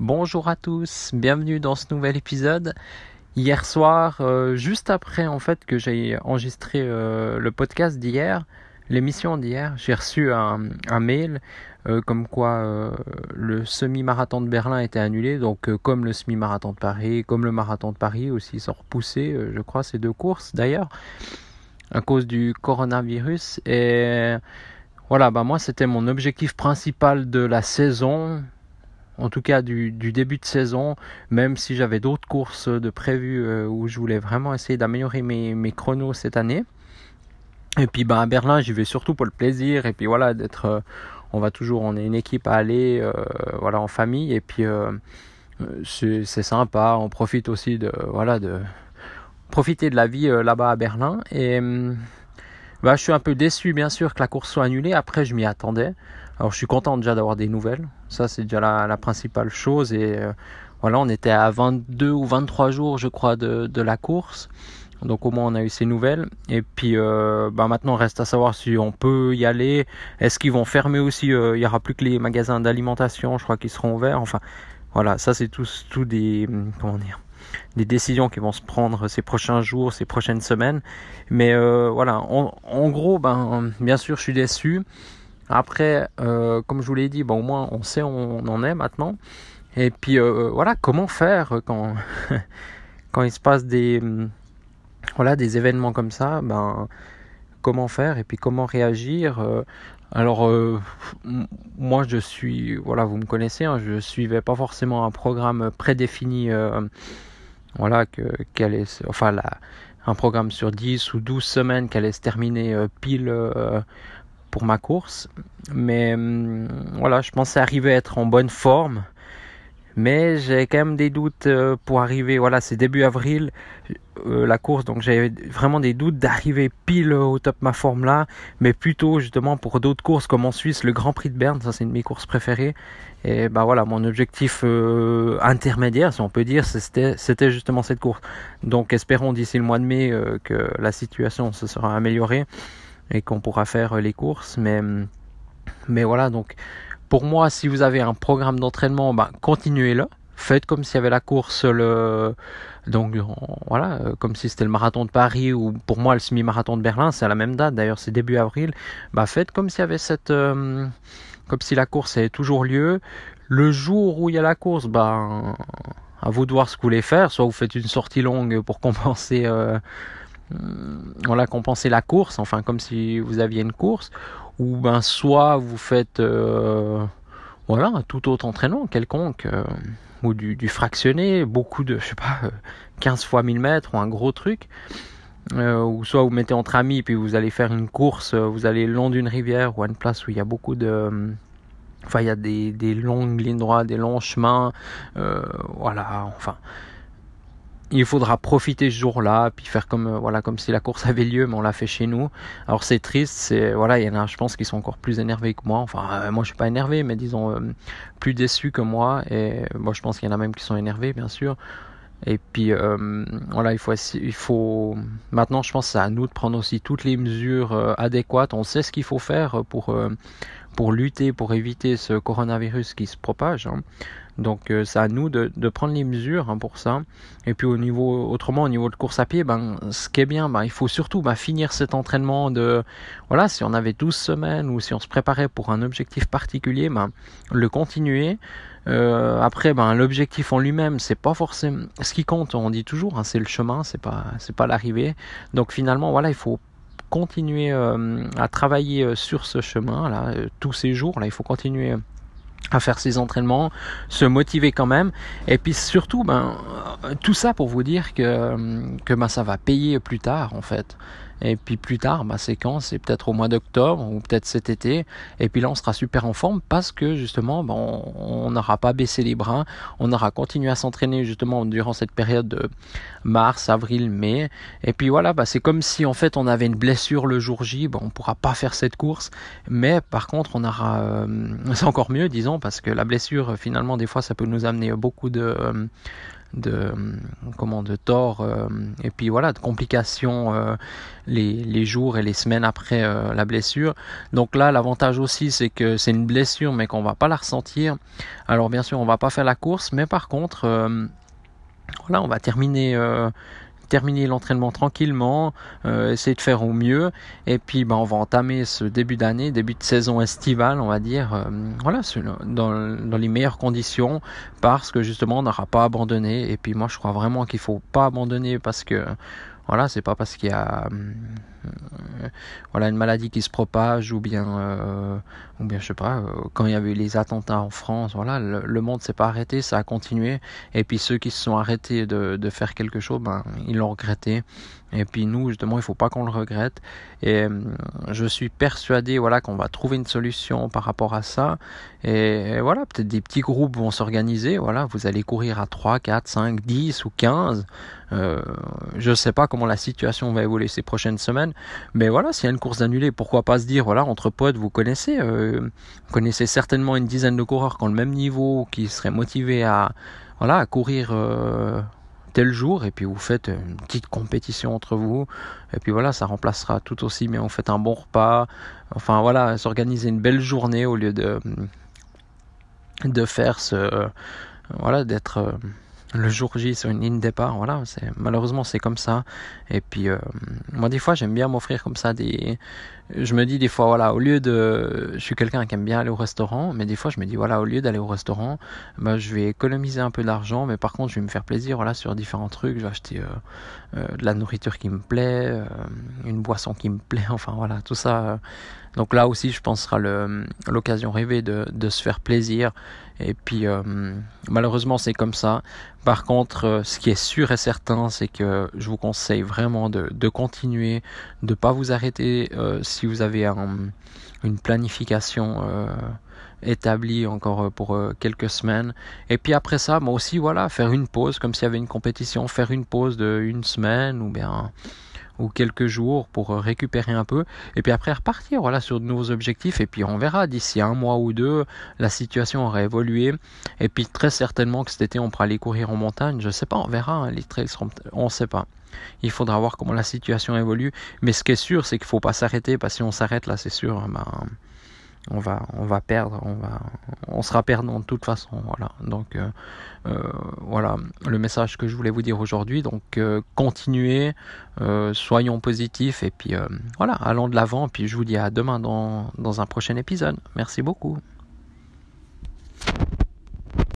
Bonjour à tous, bienvenue dans ce nouvel épisode. Hier soir, euh, juste après en fait que j'ai enregistré euh, le podcast d'hier, l'émission d'hier, j'ai reçu un, mail euh, comme quoi le semi-marathon de Berlin était annulé. Donc comme le semi-marathon de Paris, comme le marathon de Paris aussi sont repoussés, je crois, ces deux courses d'ailleurs, à cause du coronavirus. Et voilà, bah moi c'était mon objectif principal de la saison en tout cas du, début de saison, même si j'avais d'autres courses de prévues euh, où je voulais vraiment essayer d'améliorer mes, chronos cette année. Et puis ben, à Berlin, j'y vais surtout pour le plaisir et puis voilà d'être, euh, on va toujours, on est une équipe à aller, euh, voilà en famille et puis c'est, sympa. On profite aussi de voilà de profiter de la vie là-bas à Berlin et bah, je suis un peu déçu bien sûr que la course soit annulée. Après, je m'y attendais. Alors, je suis content déjà d'avoir des nouvelles. Ça, c'est déjà la, principale chose. Et euh, voilà, on était à 22 ou 23 jours, je crois, de, la course. Donc au moins on a eu ces nouvelles. Et puis euh, bah maintenant reste à savoir si on peut y aller. Est-ce qu'ils vont fermer aussi euh, Il y aura plus que les magasins d'alimentation, je crois, qui seront ouverts. Enfin voilà, ça c'est tout, tout des comment dire des décisions qui vont se prendre ces prochains jours, ces prochaines semaines. Mais euh, voilà, en, gros, ben, bien sûr, je suis déçu. Après, euh, comme je vous l'ai dit, au moins, on sait où on en est maintenant. Et puis, euh, voilà, comment faire quand, quand il se passe des, voilà, des événements comme ça ben, Comment faire et puis comment réagir alors moi je suis voilà vous me connaissez hein, je suivais pas forcément un programme prédéfini voilà, que, est, enfin, un programme sur 10 ou 12 semaines qu'elle allait se terminer euh, pile euh, pour ma course. Mais hum, voilà, je pensais arriver à être en bonne forme. Mais j'ai quand même des doutes euh, pour arriver. Voilà, c'est début avril la course, donc j'avais vraiment des doutes d'arriver pile au top de ma forme là. Mais plutôt justement pour d'autres courses comme en Suisse, le Grand Prix de Berne, ça c'est une de mes courses préférées. Et ben voilà, mon objectif euh, intermédiaire, si on peut dire, c'était justement cette course. Donc espérons d'ici le mois de mai euh, que la situation se sera améliorée et qu'on pourra faire euh, les courses. Mais, mais voilà, donc pour moi, si vous avez un programme d'entraînement, ben, continuez-le. Faites comme s'il y avait la course le donc voilà, comme si c'était le marathon de Paris ou pour moi le semi-marathon de Berlin, c'est à la même date. D'ailleurs, c'est début avril. Bah faites comme s'il y avait cette comme si la course avait toujours lieu. Le jour où il y a la course, ben, à vous de voir ce que vous voulez faire. Soit vous faites une sortie longue pour compenser, euh, voilà, compenser la course, enfin comme si vous aviez une course, ou ben soit vous faites, euh, voilà, tout autre entraînement quelconque, euh, ou du, fractionné, beaucoup de, je sais pas, 15 fois 1000 mètres ou un gros truc. Euh, ou soit vous mettez entre amis puis vous allez faire une course, euh, vous allez le long d'une rivière ou à une place où il y a beaucoup de, euh, enfin il y a des longues lignes droites, des longs chemins, voilà, enfin il faudra profiter ce jour-là, puis faire comme voilà comme si la course avait lieu, mais on l'a fait chez nous. Alors c'est triste, c'est voilà, il y en a, je pense, qui sont encore plus énervés que moi. Enfin, moi je suis pas énervé, mais disons plus déçus que moi. Et moi je pense qu'il y en a même qui sont énervés, bien sûr. Et puis euh, voilà, il faut, il faut maintenant, je pense, c'est à nous de prendre aussi toutes les mesures euh, adéquates. On sait ce qu'il faut faire pour euh, pour lutter, pour éviter ce coronavirus qui se propage. Hein. Donc c'est à nous de, prendre les mesures hein, pour ça. Et puis au niveau, autrement au niveau de course à pied, ben ce qui est bien, ben il faut surtout ben, finir cet entraînement de, voilà, si on avait 12 semaines ou si on se préparait pour un objectif particulier, ben le continuer. Euh, après, ben, l'objectif en lui-même, c'est pas forcément ce qui compte. On dit toujours, hein, c'est le chemin, c'est pas, c'est pas l'arrivée. Donc finalement, voilà, il faut continuer euh, à travailler euh, sur ce chemin là, tous ces jours. Là, il faut continuer à faire ses entraînements, se motiver quand même, et puis surtout, ben, tout ça pour vous dire que, que ben, ça va payer plus tard en fait. Et puis plus tard, bah, c'est quand? C'est peut-être au mois d'octobre ou peut-être cet été. Et puis là, on sera super en forme parce que justement, bah, on n'aura pas baissé les bras. On aura continué à s'entraîner justement durant cette période de mars, avril, mai. Et puis voilà, bah, c'est comme si en fait on avait une blessure le jour J. Bah, on pourra pas faire cette course. Mais par contre, on aura... Euh, c'est encore mieux, disons, parce que la blessure, finalement, des fois, ça peut nous amener beaucoup de... Euh, de comment de tort euh, et puis voilà de complications euh, les, jours et les semaines après euh, la blessure. Donc là l'avantage aussi c'est que c'est une blessure mais qu'on va pas la ressentir. Alors bien sûr on va pas faire la course mais par contre voilà on va terminer terminer l'entraînement tranquillement, euh, essayer de faire au mieux, et puis ben, on va entamer ce début d'année, début de saison estivale, on va dire, euh, voilà, dans, dans, les meilleures conditions, parce que justement on n'aura pas abandonné, et puis moi je crois vraiment qu'il faut pas abandonner parce que voilà, c'est pas parce qu'il y a euh, voilà une maladie qui se propage ou bien euh, ou bien je sais pas euh, quand il y avait eu les attentats en France voilà le, monde s'est pas arrêté ça a continué. Et puis ceux qui se sont arrêtés de, faire quelque chose ben ils l'ont regretté. Et puis nous justement il faut pas qu'on le regrette. Et je suis persuadé voilà qu'on va trouver une solution par rapport à ça. Et, voilà peut-être des petits groupes vont s'organiser voilà vous allez courir à 3 4 5 10 ou 15 euh, je sais pas comment la situation va évoluer ces prochaines semaines mais voilà, s'il y a une course annulée, pourquoi pas se dire, voilà, entre potes, vous connaissez, euh, vous connaissez certainement une dizaine de coureurs qui ont le même niveau, qui seraient motivés à, voilà, à courir euh, tel jour, et puis vous faites une petite compétition entre vous, et puis voilà, ça remplacera tout aussi, mais on fait un bon repas, enfin voilà, s'organiser une belle journée au lieu de, de faire ce, voilà, d'être le jour J sur une ligne départ. Voilà, malheureusement c'est comme ça. Et puis euh, moi des fois j'aime bien m'offrir comme ça des. Je me dis des fois voilà au lieu de, je suis quelqu'un qui aime bien aller au restaurant, mais des fois je me dis voilà au lieu d'aller au restaurant, bah, je vais économiser un peu d'argent, mais par contre je vais me faire plaisir voilà sur différents trucs. Je vais acheter euh, euh, de la nourriture qui me plaît, une boisson qui me plaît, enfin voilà tout ça. Donc là aussi je pense sera l'occasion rêvée de, se faire plaisir et puis euh, malheureusement c'est comme ça. Par contre, euh, ce qui est sûr et certain, c'est que je vous conseille vraiment de, continuer, de pas vous arrêter euh, si vous avez un, une planification établie encore pour quelques semaines. Et puis après ça, moi aussi voilà, faire une pause comme s'il y avait une compétition, faire une pause de une semaine ou bien ou quelques jours pour euh, récupérer un peu. Et puis après repartir voilà sur de nouveaux objectifs. Et puis on verra d'ici un mois ou deux la situation aura évolué. Et puis très certainement que cet été on pourra aller courir en montagne. Je sais pas on verra hein, les trails seront on sait pas. Il faudra voir comment la situation évolue. Mais ce qui est sûr c'est qu'il faut pas s'arrêter parce que si on s'arrête là c'est sûr ben, on va, perdre, on, va, on sera perdant de toute façon. Voilà. Donc euh, euh, voilà le message que je voulais vous dire aujourd'hui. Donc euh, continuez, soyons positifs et puis voilà, allons de l'avant. Puis je vous dis à demain dans un prochain épisode. Merci beaucoup.